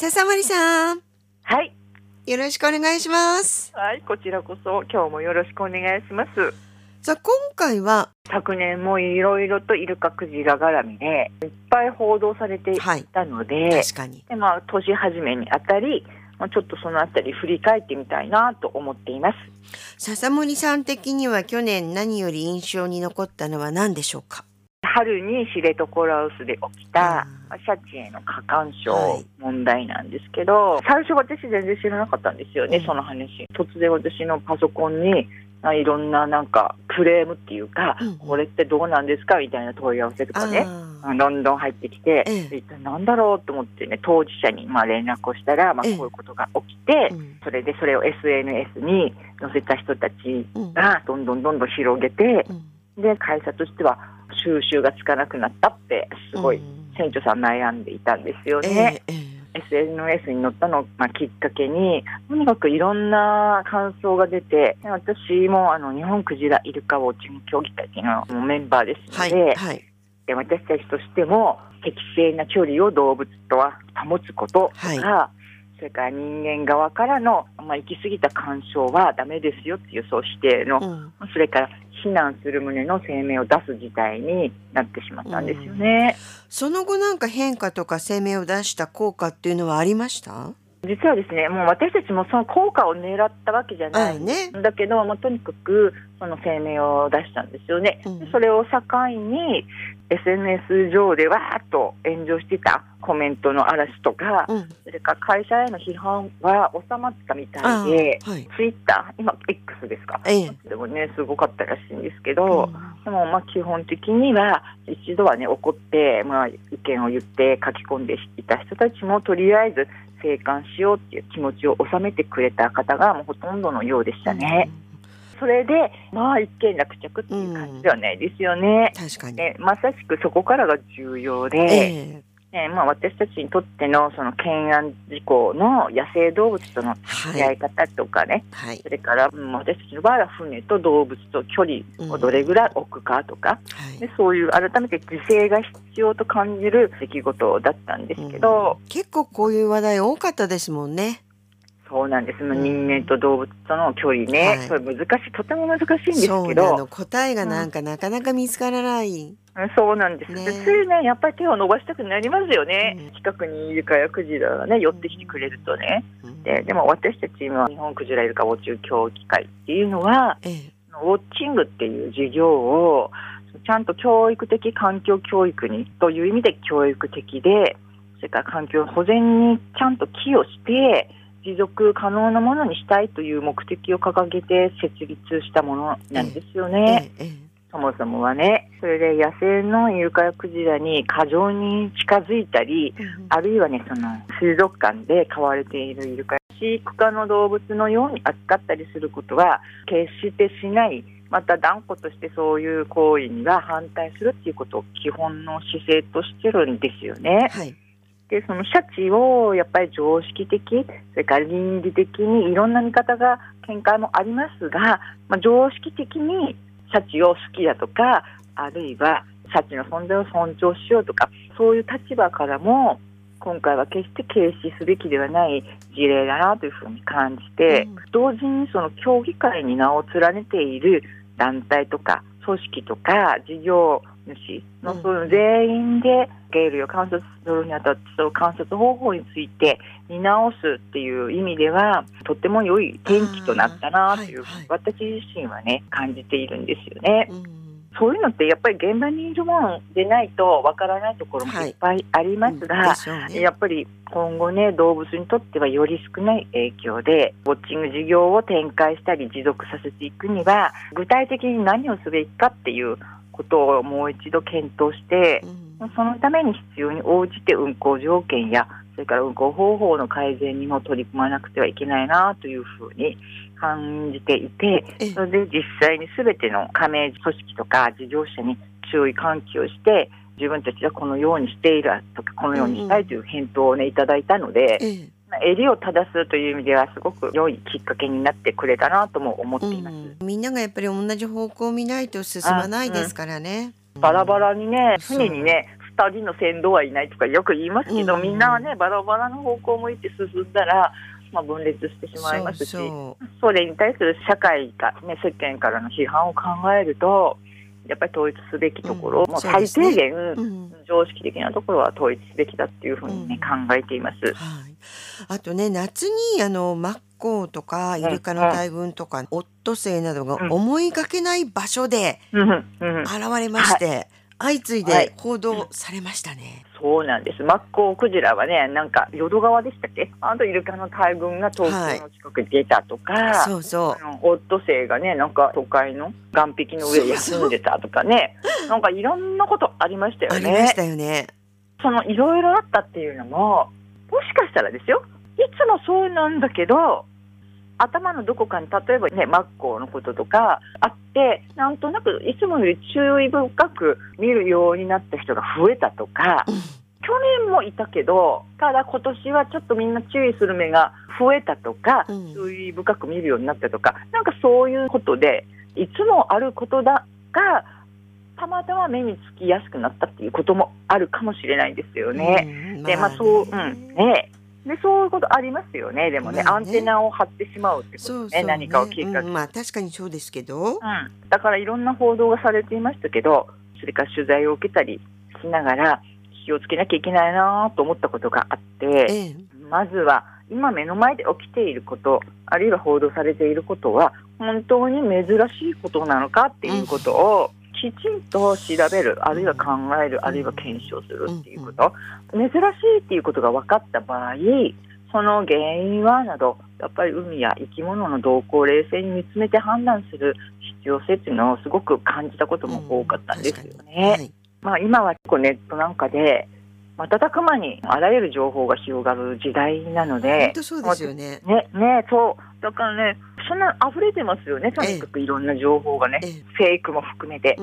笹森さん、はい。よろしくお願いします。はい、こちらこそ今日もよろしくお願いします。さあ、今回は、昨年もいろいろとイルカクジラ絡みでいっぱい報道されていはい、たので、確かに。でまあ、年始めにあたり、まあ、ちょっとそのあたり振り返ってみたいなと思っています。笹森さん的には去年何より印象に残ったのは何でしょうか？春に知床羅臼で起きたシャチへの過干は渉い。問題なんですけど、最初私全然知らなかったんですよね、うん。その話。突然私のパソコンにあいろんななんかクレームっていうか、うんこれってどうなんですかみたいな問い合わせとかね、あどんどん入ってきて、ええ。一体なんだろうと思ってね、当事者にまあ連絡をしたら、まあ、ええ。こういうことが起きて、うん。それでそれを SNS に載せた人たちうん。がどんどんどんどん広げて、うん。で会社としては収集がつかなくなったってすごいうん。船長さん悩んでいたんですよえね。ええ。SNS に載ったのを、まあ、きっかけにとにかくいろんな感想が出てで私もあの日本クジライルカウォッチング協議会のメンバーですはい、ので、はい、で私たちとしても適正な距離を動物とは保つこととか、はいそれから人間側からの、まあ、行き過ぎた干渉はダメですよっていうそう指定のうん。それから非難する旨の声明を出す事態になってしまったんですよね。その後なんか変化とか声明を出した効果っていうのはありました？実はですね、もう私たちもその効果を狙ったわけじゃなあいんねだけど、まあ、とにかくその声明を出したんですよね。うん。でそれを境に SNS 上でわーっと炎上してたコメントの嵐とか、うん。それから会社への批判は収まったみたあいで、はい。ツイッター、今 X ですか？ええ。でもね、すごかったらしいんですけど、うん。でもまあ基本的には一度はね怒ってまあ意見を言って書き込んでいた人たちもとりあえず静観しようっていう気持ちを収めてくれた方がもうほとんどのようでしたね。それでまあ一件落着っていう感じではないですよね。確かに、ねまさしくそこからが重要で、ええねまあ、私たちにとってのその懸案事項の野生動物とのはい付き合い方とかね、はい。それから、うん私たちの場合は船と動物と距離をどれぐらい置くかとか、はい。でそういう改めて自制が必要と感じる出来事だったんですけど、結構こういう話題多かったですもんね。そうなんです、うん。人間と動物との距離ね、はい。それ難しいとても難しいんですそうなけどの答えがなんかなかなか見つからない。そうなんです、ね。でついねやっぱり手を伸ばしたくなりますよね、うん。近くにイルカやクジラがね寄ってきてくれるとね。うん。ででも私たち今日本クジライルカウォッチング協議会っていうのはええ。ウォッチングっていう事業をちゃんと教育的環境教育にという意味で教育的でそれから環境保全にちゃんと寄与して持続可能なものにしたいという目的を掲げて設立したものなんですよね。えええそもそもはね、それで野生のイルカやクジラに過剰に近づいたり、えあるいはね、その水族館で飼われているイルカや飼育家の動物のように扱ったりすることは決してしない、また断固としてそういう行為には反対するっていうことを基本の姿勢としてるんですよね。はいで、そのシャチをやっぱり常識的、それから倫理的にいろんな見方が、見解もありますが、まあ、常識的にシャチを好きだとか、あるいはシャチの存在を尊重しようとか、そういう立場からも、今回は決して軽視すべきではない事例だなというふうに感じて、うん。同時にその協議会に名を連ねている団体とか組織とか事業主。のうん。その全員で鯨類を観察するにあたってその観察方法について見直すっていう意味ではとっても良い転機となったなという、はいはい。私自身はね感じているんですよね。うん。そういうのってやっぱり現場にいるものでないとわからないところもい。っぱいありますが、でしょうね。やっぱり今後ね、動物にとってはより少ない影響で、ウォッチング事業を展開したり持続させていくには、具体的に何をすべきかっていうことをもう一度検討して、うん。そのために必要に応じて運航条件や、それから運航方法の改善にも取り組まなくてはいけないなというふうに感じていて、ええ。それで実際に全ての加盟組織とか事業者に注意喚起をして、自分たちはこのようにしているとか、このようにしたいという返答をね、いただいたので、襟を正すという意味ではすごく良いきっかけになってくれたなとも思っています。うん。みんながやっぱり同じ方向を見ないと進まないですからね。バラバラにね、船にね、2人の先導はいないとかよく言いますけど、うん。みんなはねバラバラの方向を向いて進んだら、まあ、分裂してしまいますしそれに対する社会が、ね、世間からの批判を考えるとやっぱり統一すべきところ、うんもう最低限、常識的なところは統一すべきだっていうふうに、ねうん。考えています。はい、あとね夏にあのマッコウとかイルカの大群とか、オットセイなどがうん。思いがけない場所で現れまして、相次いで報道されましたね。そうなんです。マッコウクジラはね、なんか淀川でしたっけ？あとイルカの大群が東京の近くに出たとか、そうそあのオットセイがね、なんか都会の岸壁の上で休んでたとかね、なんかいろんなことありましたう、あよねりまし。たよね。そのいろいろあったっていうのも、もしかしたらですよ。いつもそうなんだけど。頭のどこかに例えばねマッコウのこととかあってなんとなくいつもより注意深く見るようになった人が増えたとかうん。去年もいたけどただ今年はちょっとみんな注意する目が増えたとか、うん。注意深く見るようになったとかなんかそういうことでいつもあることだがたまたま目につきやすくなったっていうこともあるかもしれないんですよね。うん。でまあそう、うねん。ねでそういうことありますよね。でもね,、まあね。アンテナを張ってしまうってことね。そうそう。ね何かをきっかけに、うん。まあ確かにそうですけど、うん、だからいろんな報道がされていましたけどそれから取材を受けたりしながら気をつけなきゃいけないなと思ったことがあってええ。まずは今目の前で起きていることあるいは報道されていることは本当に珍しいことなのかっていうことをきちんと調べるあるいは考えるあるいは検証するっていうこと。珍しいっていうことが分かった場合その原因はなどやっぱり海や生き物の動向を冷静に見つめて判断する必要性っていうのをすごく感じたことも多かったんですようん。はい。まあ、今は結構ネットなんかで瞬く間にあらゆる情報が広がる時代なの本で、当そうですよね。ね、ね、そう、だからね、そんな溢れてますよね、とにかくいろんな情報がね、ええ。フェイクも含めて。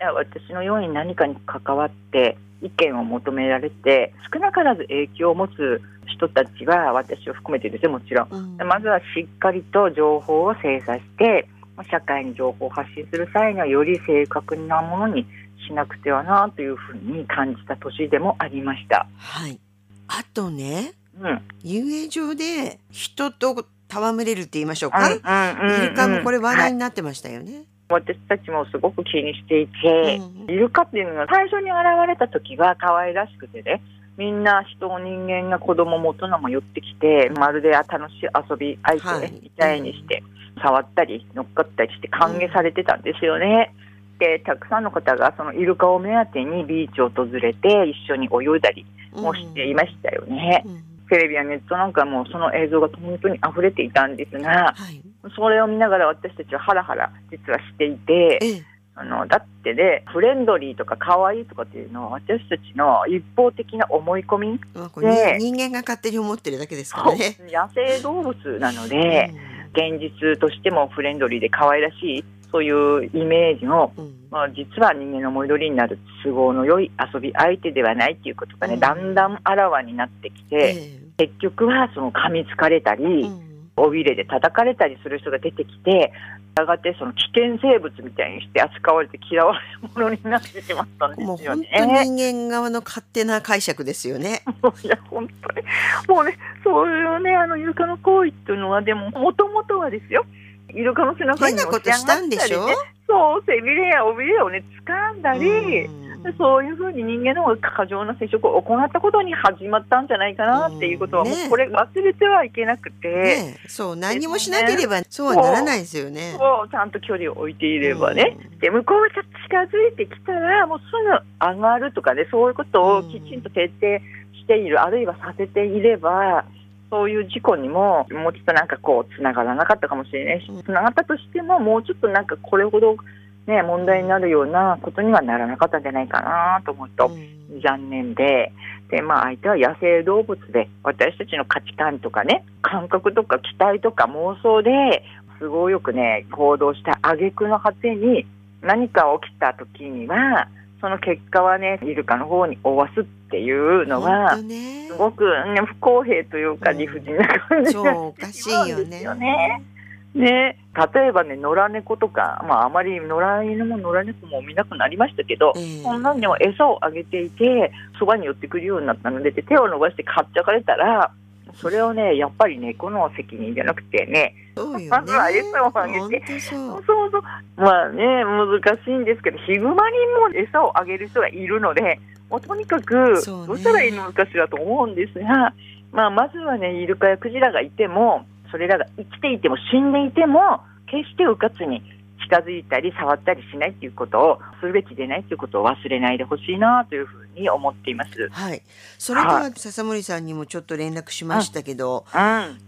私のように何かに関わって意見を求められて少なからず影響を持つ人たちは私を含めてですよもちろん。うん。でまずはしっかりと情報を精査してまあ社会に情報を発信する際にはより正確なものにしなくてはなというふうに感じた年でもありました。はい。あとね、うん遊泳場で人と戯れるって言いましょうか？うんうんうんイルカもこれ話はい題になってましたよね。私たちもすごく気にしていて、うんイルカっていうのが最初に現れた時は可愛らしくてねみんな人人間が子供も大人も寄ってきてまるで楽しい遊び相はい手みたいにして、触ったり乗っかったりして歓迎されてたんですよね。でたくさんの方がそのイルカを目当てにビーチを訪れて一緒に泳いだりもしていましたよね。うんテレビやネットなんかもその映像が本当に溢れていたんですがはい。それを見ながら私たちはハラハラ実はしていて。ええ。あのだってねフレンドリーとか可愛いとかっていうのは私たちの一方的な思い込み、で人間が勝手に思ってるだけですからね。野生動物なので、現実としてもフレンドリーで可愛らしいそういうイメージの、うん。うんまあ、実は人間の思い通りになる都合の良い遊び相手ではないっていうことがね、うん。だんだんあらわになってきて、え結局はその噛みつかれたえり、うん。尾びれで叩かれたりする人が出てきてやがてその危険生物みたいにして扱われて嫌われるものになってしまったんでもうすよ本当ね。人間側の勝手な解釈ですよね。いや本当に。もうねそういうねあのイルカの行為っていうのはでももともとはですよイルカの背中に変なことしたんでしょ？押上がったりねそう背びれや尾びれをね掴んだり、うん。でそういうふうに人間の過剰な接触を行ったことに始まったんじゃないかなっていうことは、うんね。もうこれ忘れてはいけなくて。ね。えそう何もしなければそうはならないですよね。をちゃんと距離を置いていればね、で向こうが近づいてきたらもうすぐ上がるとかねそういうことをきちんと徹底している、あるいはさせていればそういう事故にももうちょっとなんかこうつながらなかったかもしれないしうんつながったとしてももうちょっとなんかこれほど、ね、問題になるようなことにはならなかったんじゃないかなと思うと。うん残念でで、まあ、相手は野生動物で私たちの価値観とかね感覚とか期待とか妄想で都合よくね行動した挙句の果てに何か起きた時にはその結果はねイルカの方に負わすっていうのはすごく、ね、不公平というかうん。理不尽な感じがそうおかしいよね。よね。ね、例えばね、野良猫とか、まあ、あまり野良犬も野良猫も見なくなりましたけど、ええ。そんなんでも餌をあげていて、そばに寄ってくるようになったので、で手を伸ばしてかっちゃかれたら、それをね、やっぱり猫の責任じゃなくてね、そう。まずは餌をあげてそそうう。そう、まあね、難しいんですけど、ヒグマにも餌をあげる人がいるので、もうとにかく、どうしたらいいのかしらと思うんですが、まあ、まずはね、イルカやクジラがいても、それらが生きていても死んでいても、決してうかつに近づいたり触ったりしないということをするべきでないということを忘れないでほしいなというふうに思っています。はい。それでは笹森さんにもちょっと連絡しましたけど、うん、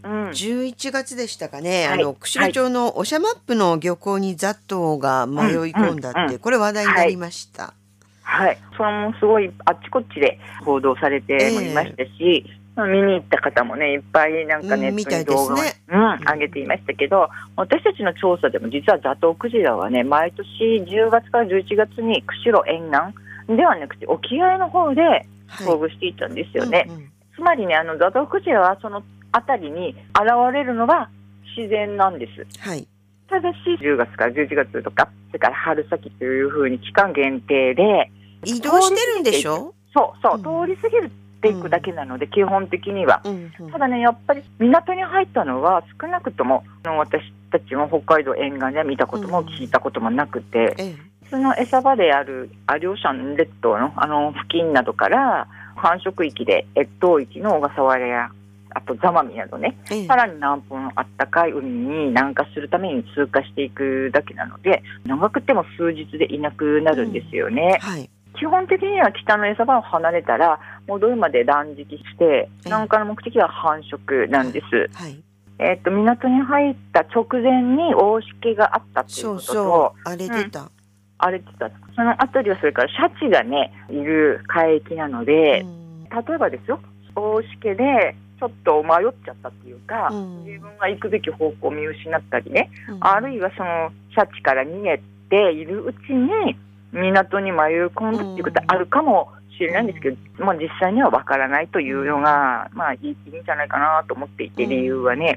うん。11月でしたかね、はいあの釧路町のオシャマップの漁港にザットが迷い込んだって、うんうんうんこれ話題になりました。はい、それもすごいあっちこっちで報道されてもいましたし、まあ見に行った方もねいっぱいなんかネットに動画を、ねうん、上げていましたけど私たちの調査でも実はザトウクジラはね毎年10月から11月に釧路沿岸ではなくて沖合の方ではい。遭遇していたんですよね、うんうん。つまりねあのザトウクジラはその辺りに現れるのは自然なんです。はい。ただし10月から11月とかそれから春先というふうに期間限定で移動してるんでしょ？そうそう、うん。通り過ぎていくだけなので、基本的には。うんうんただね、やっぱり港に入ったのは少なくとも私たちも北海道沿岸では見たこともうん聞いたこともなくて、ええその餌場であるアリョーシャン列島のあの付近などから繁殖域で越冬域の小笠原やあとザマミなどね、ええさらに南方のあったかい海に南下するために通過していくだけなので、長くても数日でいなくなるんですよね。はい。基本的には北の餌場を離れたら戻るまで断食してええ南下の目的は繁殖なんです、はい。えっと港に入った直前に大しけがあったということとそう。荒れてた。荒れてたそのあたりはそれからシャチがねいる海域なので、うん例えばですよ大しけでちょっと迷っちゃったっていうか、うん自分が行くべき方向を見失ったりね、うんあるいはそのシャチから逃げているうちに港に迷い込んだっていうことはあるかもしれないんですけど、まあ、実際にはわからないというのが、まあ、いいいいんじゃないかなと思っていてうん。理由はね。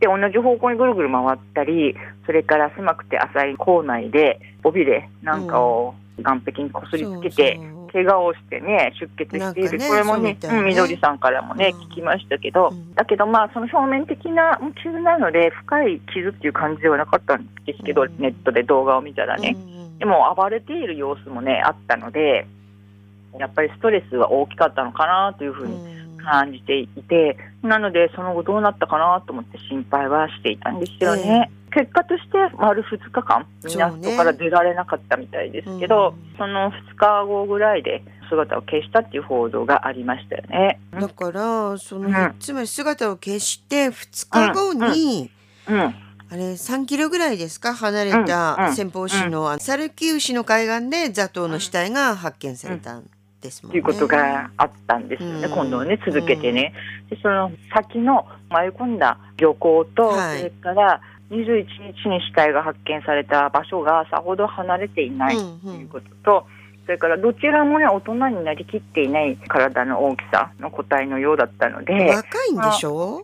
で同じ方向にぐるぐる回ったりそれから狭くて浅い校内で尾びれなんかを岸壁にこすりつけて、そうそう。怪我をしてね出血している、ねこれもねね。うん緑さんからもね、うん。聞きましたけど、うんだけどまあその表面的な傷なので深い傷っていう感じではなかったんですけど、うんネットで動画を見たらね、うんでも暴れている様子もねあったのでやっぱりストレスは大きかったのかなというふうにうん。感じていて、なのでその後どうなったかなと思って心配はしていたんですよね。結果として丸2日間港から出られなかったみたいですけど、うん。その2日後ぐらいで姿を消したっていう報道がありましたよね。だからその、うん。つまり姿を消して2日後に、うん、あれ3キロぐらいですか？離れうんたうん。先方市のサルキウ市の海岸でザトウの死体が発見されたんですもんね。ということがあったんですよね、うん。今度はね、続けてね。でその先の迷い込んだ漁港と、はい。それから21日に死体が発見された場所がさほど離れていないうんということと、それからどちらもね、大人になりきっていない体の大きさの個体のようだったので、若いんでしょ？うん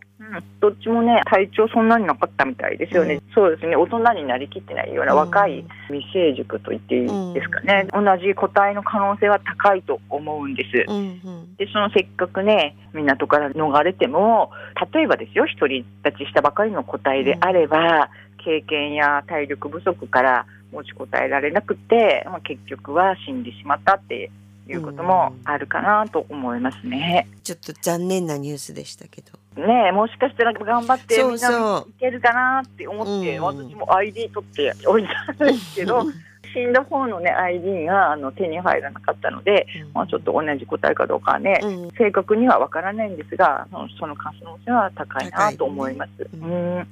どっちもね、体長そんなになかったみたいですよね。そうですね、大人になりきってないような若い未成熟と言っていいですかね。同じ個体の可能性は高いと思うんです。うんうんで、そのせっかくね、港から逃れても、例えばですよ、独り立ちしたばかりの個体であれば、経験や体力不足から持ちこたえられなくて、まあ、結局は死んでしまったっていうこともあるかなと思いますね。ちょっと残念なニュースでしたけど。ねえもしかしたら頑張ってそうみんなそういけるかなって思って、うん。私も ID 取っておいたんですけど、死んだ方のね ID があの手に入らなかったので、まあ、ちょっと同じ個体かどうかはね、うん。正確にはわからないんですが、そのその可能性は高いなと思います。うん。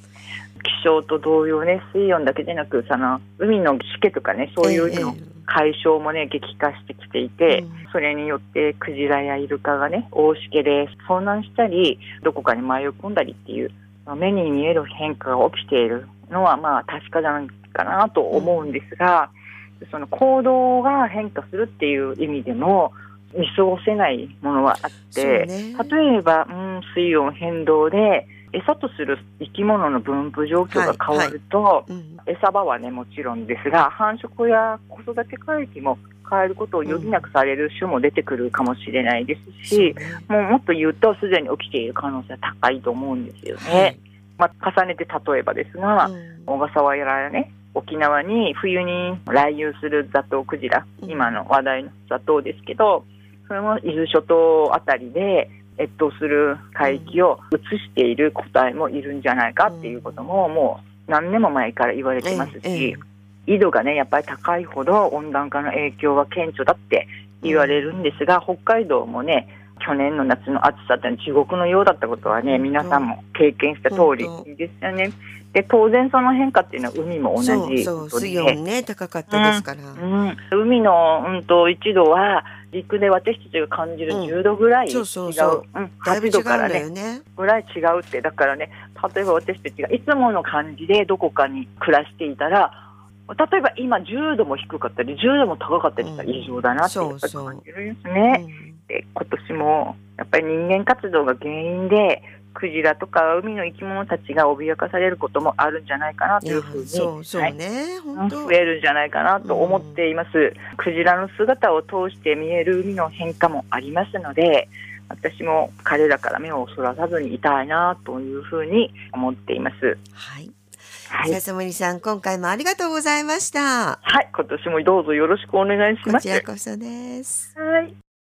気象と同様ね、水温だけでなく、その海のしけとかね、そういうのええ。解消もね、激化してきていて、うん。それによってクジラやイルカがね、大しけで遭難したり、どこかに迷い込んだりっていう、まあ目に見える変化が起きているのは、まあ確かじゃないかなと思うんですが、その行動が変化するっていう意味でも、見過ごせないものはあって、ね。例えば、うん、水温変動で餌とする生き物の分布状況が変わると、うん。餌場はねもちろんですが繁殖や子育て海域も変えることを余儀なくされる種も出てくるかもしれないですし、もうもっと言うとすでに起きている可能性は高いと思うんですよね。はい。まあ、重ねて例えばですが、うん。小笠原やね沖縄に冬に来遊するザトウクジラ、うん。今の話題のザトウですけどそれも伊豆諸島あたりで越冬する海域を移している個体もいるんじゃないかっていうことももう何年も前から言われてますし、ええ緯度がねやっぱり高いほど温暖化の影響は顕著だって言われるんですが、北海道もね去年の夏の暑さって地獄のようだったことはね皆さんも経験した通りですよね。で当然その変化っていうのは海も同じそうそうことで。水温ね高かったですから、うん、海の、うん、と1度は陸で私たちが感じるうん。10度ぐらい違う、そうそうそう。うん、8だいぶ違うん度からねねぐらい違うって。だからね例えば私たちがいつもの感じでどこかに暮らしていたら例えば今10度も低かったり10度も高かったりしたらうん。異常だなって感じるんですね。で今年もやっぱり人間活動が原因でクジラとか海の生き物たちが脅かされることもあるんじゃないかなというふうにそうそうはい。ね、本当。増えるんじゃないかなと思っています、クジラの姿を通して見える海の変化もありますので私も彼らから目をそらさずにいたいなというふうに思っています。はい。はい、笹森さん今回もありがとうございました。はい、今年もどうぞよろしくお願いしこます。ちらこそです。はい